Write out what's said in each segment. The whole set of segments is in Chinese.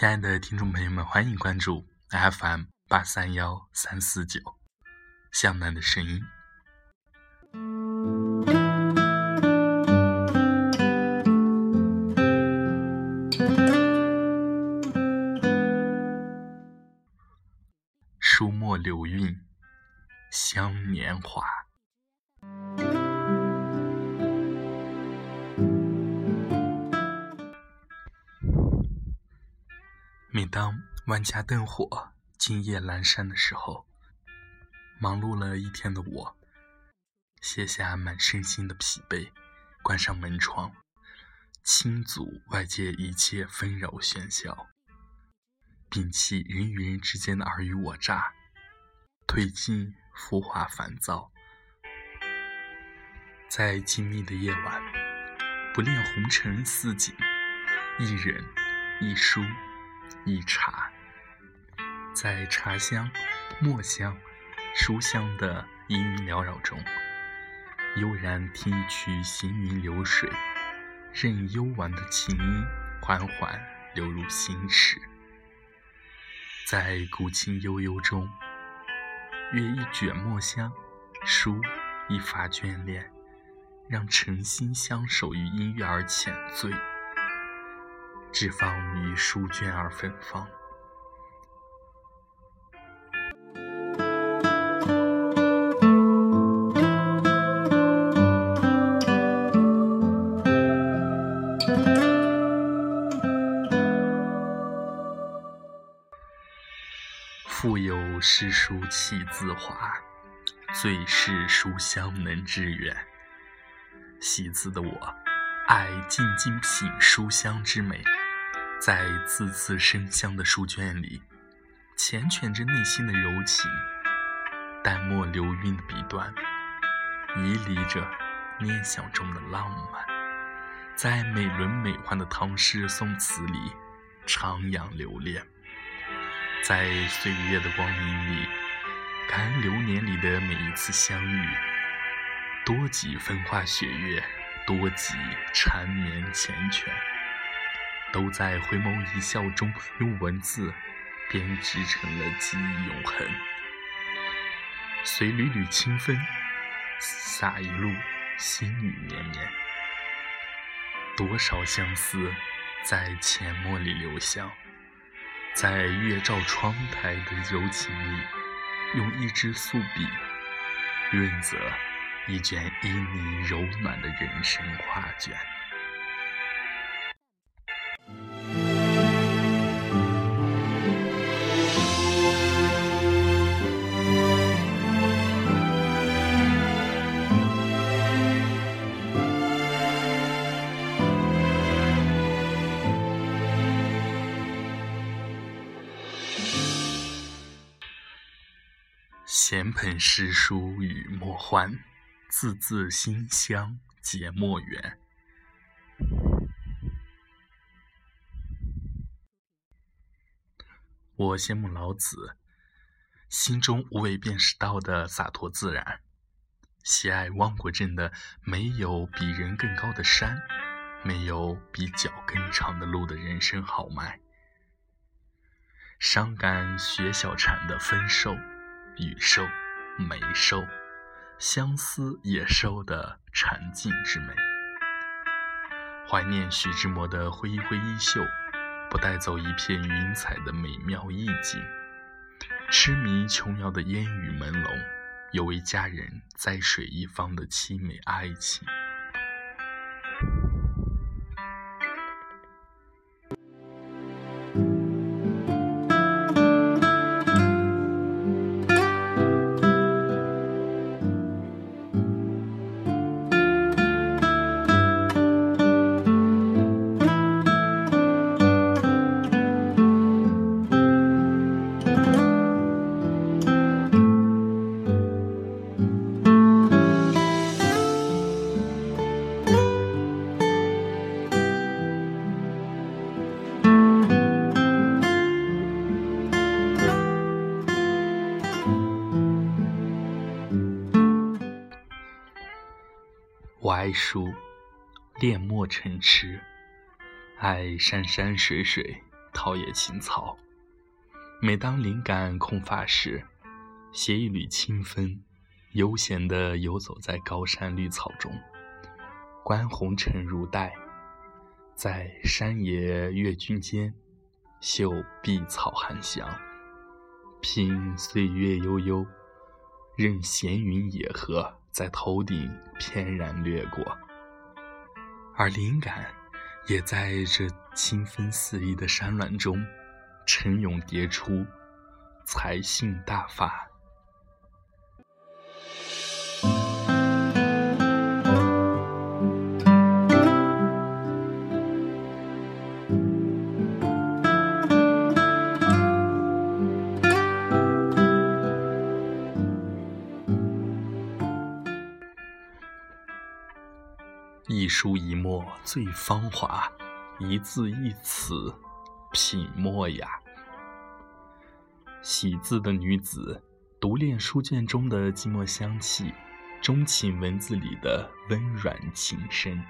亲爱的听众朋友们，欢迎关注 FM 八三幺三四九向南的声音。书墨流韵，香年华。每当万家灯火、今夜阑珊的时候，忙碌了一天的我，卸下满身心的疲惫，关上门窗，清阻外界一切纷扰喧嚣，摒弃人与人之间的尔虞我诈，褪尽浮华烦躁，在静谧的夜晚，不恋红尘似锦，一人一书。一茶，在茶香、墨香、书香的氤氲缭绕中，悠然听一曲行云流水，任幽婉的琴音缓缓流入心池。在古琴悠悠中，阅一卷墨香，书一发眷恋，让诚心相守于音乐而浅醉。只放于书卷而芬芳。腹有诗书气自华，最是书香能致远。喜字的我，爱静静品书香之美。在字字生香的书卷里，缱绻着内心的柔情；淡墨流韵的笔端，遗离着念想中的浪漫。在美轮美奂的唐诗宋词里，徜徉留恋；在岁月的光阴里，感恩流年里的每一次相遇。多几风花雪月，多几缠绵缱绻。都在回眸一笑中，用文字编织成了记忆永恒。随缕缕清风，洒一路心语绵绵。多少相思在浅墨里留香，在月照窗台的柔情里，用一支素笔润泽一卷旖旎柔暖的人生画卷。闲盆诗书与墨欢，字字馨香结墨缘。我羡慕老子，心中无为便是道的洒脱自然；喜爱汪国真的没有比人更高的山，没有比脚更长的路的人生豪迈；伤感薛小禅的分手。雨收、梅收、相思也收的禅静之美，怀念徐志摩的挥一挥衣袖，不带走一片云彩的美妙意境；痴迷琼瑶的烟雨朦胧，有为佳人在水一方的凄美爱情。哀书，恋墨成痴，爱山山水水，陶冶情操。每当灵感空乏时，携一缕清风，悠闲地游走在高山绿草中，观红尘如黛，在山野月君间，嗅碧草含香，品岁月悠悠，任闲云野鹤在头顶翩然掠过，而灵感也在这清风肆意的山峦中，沉涌迭出，才性大发。一书一墨最芳华，一字一词品墨雅。喜字的女子，独恋书卷中的寂寞香气，钟情文字里的温软情深。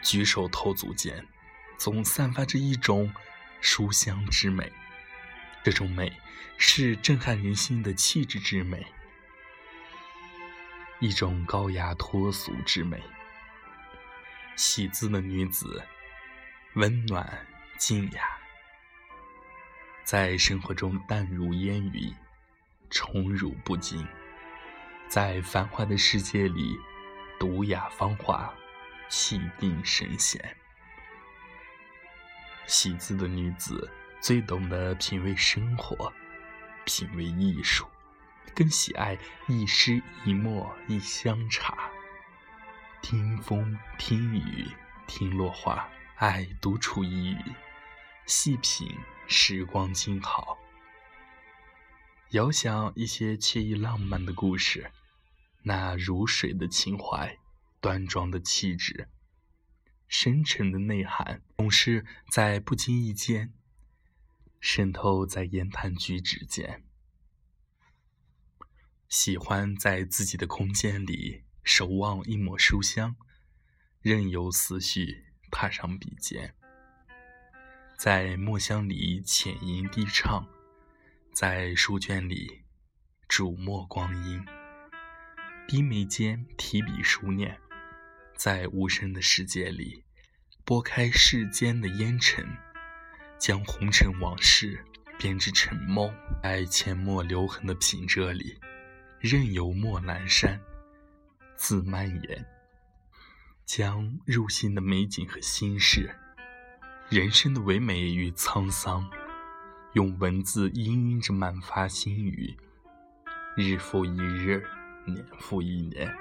举手投足间，总散发着一种书香之美。这种美，是震撼人心的气质之美，一种高雅脱俗之美。喜字的女子，温暖静雅，在生活中淡如烟雨，宠辱不惊；在繁华的世界里，独雅芳华，气定神闲。喜字的女子最懂得品味生活，品味艺术，更喜爱一诗一墨一香茶。听风，听雨，听落花，爱独处一隅，细品时光静好。遥想一些惬意浪漫的故事，那如水的情怀，端庄的气质，深沉的内涵，总是在不经意间渗透在言谈举止间。喜欢在自己的空间里。守望一抹书香，任由思绪踏上笔尖，在墨香里浅吟低唱，在书卷里煮墨光阴，低眉间提笔书念，在无声的世界里拨开世间的烟尘，将红尘往事编织成梦，在阡陌留痕的品仄里，任由墨阑珊。自蔓延，将入心的美景和心事，人生的唯美与沧桑，用文字氤氲着满发心语，日复一日，年复一年，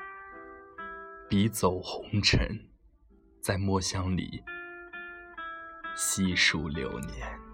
笔走红尘，在墨香里细数流年。